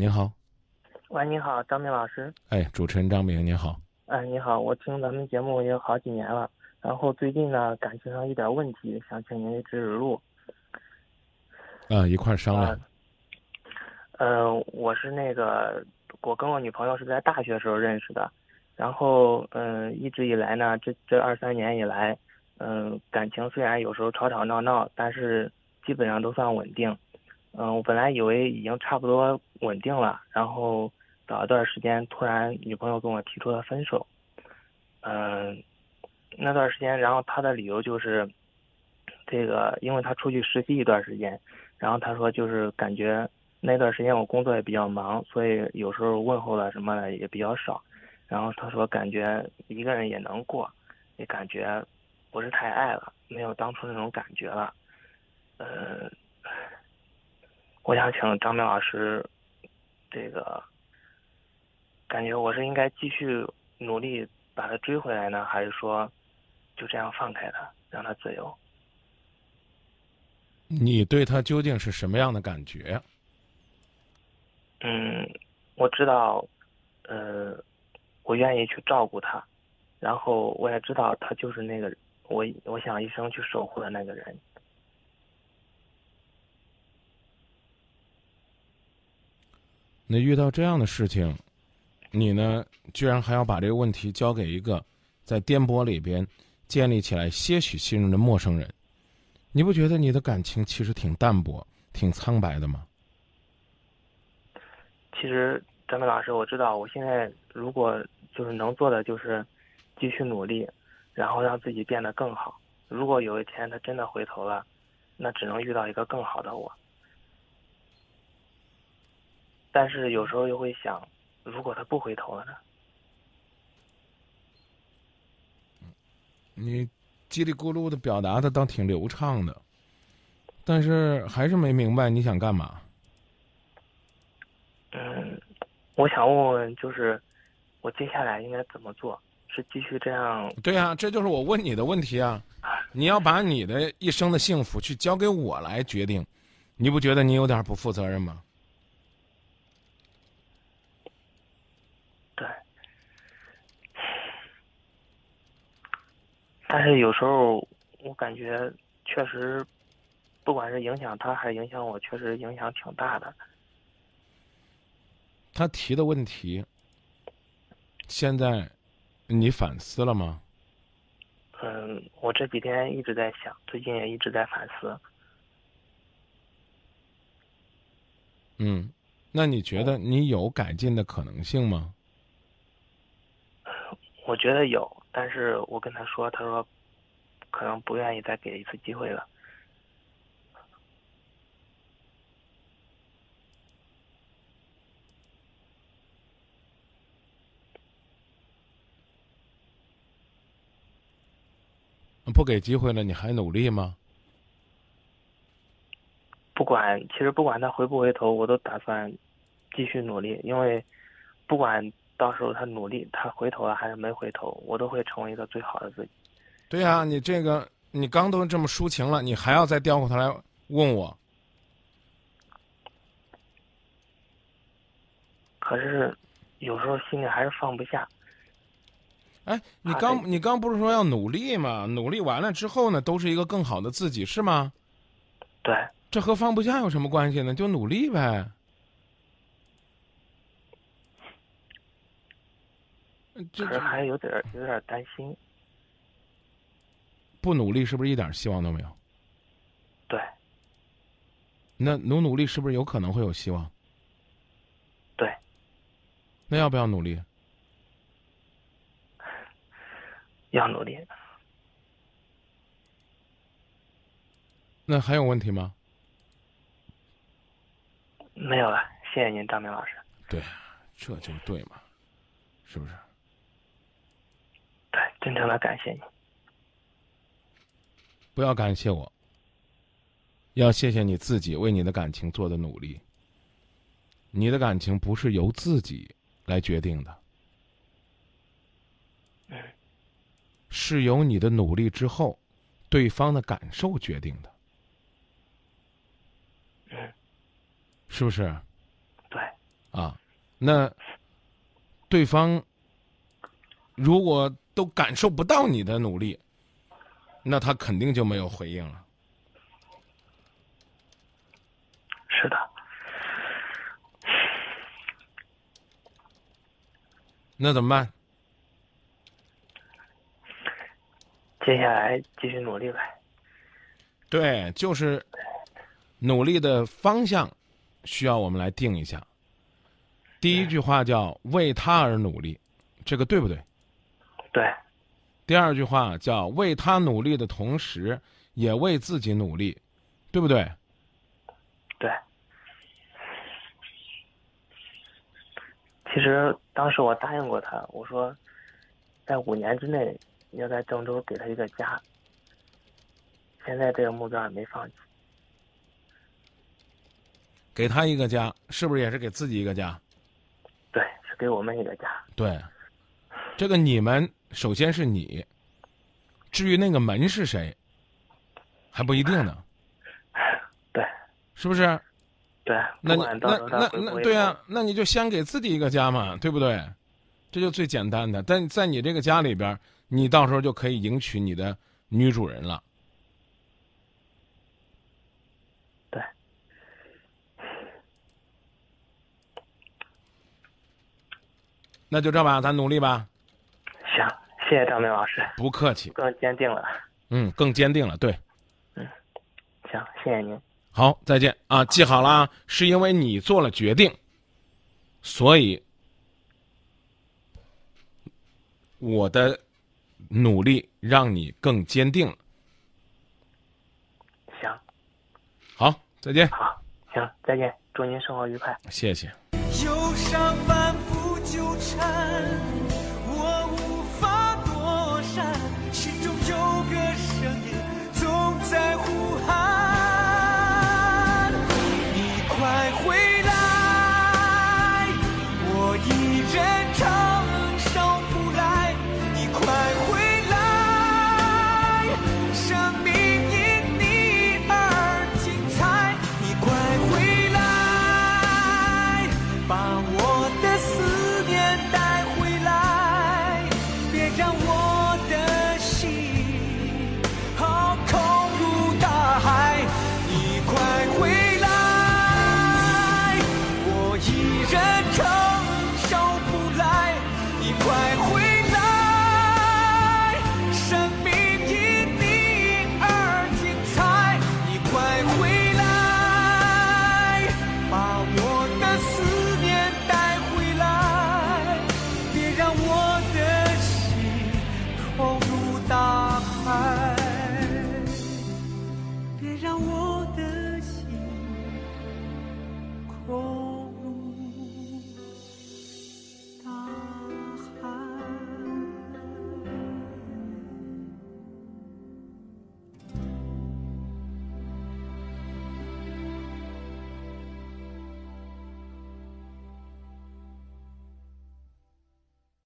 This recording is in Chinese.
您好，喂，你好，张明老师。哎，主持人张明，您好。哎，你好，我听咱们节目也有好几年了，然后最近呢感情上有点问题，想请您指指路。啊，一块儿商量。呃，我是那个，我跟我女朋友是在大学时候认识的，然后嗯，一直以来呢，这这二三年以来，嗯，感情虽然有时候吵吵闹闹，但是基本上都算稳定。嗯，我本来以为已经差不多稳定了，然后找一段时间，突然女朋友跟我提出了分手。嗯，那段时间，然后他的理由就是，这个，因为他出去实习一段时间，然后他说就是感觉那段时间我工作也比较忙，所以有时候问候了什么的也比较少。然后他说感觉一个人也能过，也感觉不是太爱了，没有当初那种感觉了。嗯。我想请张明老师，这个感觉我是应该继续努力把他追回来呢，还是说就这样放开他，让他自由？你对他究竟是什么样的感觉？嗯，我知道，呃，我愿意去照顾他，然后我也知道他就是那个我我想一生去守护的那个人。那遇到这样的事情，你呢，居然还要把这个问题交给一个在颠簸里边建立起来些许信任的陌生人，你不觉得你的感情其实挺淡薄、挺苍白的吗？其实，张明老师，我知道，我现在如果就是能做的就是继续努力，然后让自己变得更好。如果有一天他真的回头了，那只能遇到一个更好的我。但是有时候又会想，如果他不回头了呢？你叽里咕噜的表达的倒挺流畅的，但是还是没明白你想干嘛。嗯，我想问问，就是我接下来应该怎么做？是继续这样？对呀，这就是我问你的问题啊！你要把你的一生的幸福去交给我来决定，你不觉得你有点不负责任吗？但是有时候我感觉确实，不管是影响他还是影响我，确实影响挺大的。他提的问题，现在你反思了吗？嗯，我这几天一直在想，最近也一直在反思。嗯，那你觉得你有改进的可能性吗？我觉得有。但是我跟他说，他说，可能不愿意再给一次机会了。不给机会了，你还努力吗？不管，其实不管他回不回头，我都打算继续努力，因为不管。到时候他努力，他回头了还是没回头，我都会成为一个最好的自己。对呀，你这个你刚都这么抒情了，你还要再调过头来问我？可是有时候心里还是放不下。哎，你刚你刚不是说要努力吗？努力完了之后呢，都是一个更好的自己，是吗？对。这和放不下有什么关系呢？就努力呗。可是还有点有点担心，不努力是不是一点希望都没有？对。那努努力是不是有可能会有希望？对。那要不要努力？要努力。那还有问题吗？没有了，谢谢您，张明老师。对，这就对嘛，是不是？真诚的感谢你，不要感谢我，要谢谢你自己为你的感情做的努力。你的感情不是由自己来决定的，是由你的努力之后，对方的感受决定的，是不是？对，啊。那对方如果都感受不到你的努力，那他肯定就没有回应了。是的，那怎么办？接下来继续努力呗。对，就是努力的方向需要我们来定一下。第一句话叫“为他而努力”，这个对不对？对，第二句话叫“为他努力的同时，也为自己努力”，对不对？对。其实当时我答应过他，我说，在五年之内要在郑州给他一个家。现在这个目标也没放弃。给他一个家，是不是也是给自己一个家？对，是给我们一个家。对，这个你们首先是你，至于那个门是谁，还不一定呢。对，是不是？对，那那那那对啊、那你就先给自己一个家嘛，对不对？这就最简单的。但在你这个家里边儿，你到时候就可以迎娶你的女主人了。对，那就这吧，咱努力吧，行，谢谢张明老师，不客气。更坚定了。嗯，更坚定了。对，嗯行，谢谢您。好，再见啊！记好了啊，是因为你做了决定，所以我的努力让你更坚定了。行，好，再见，好，行，再见，祝您生活愉快。谢谢。忧伤反复纠缠，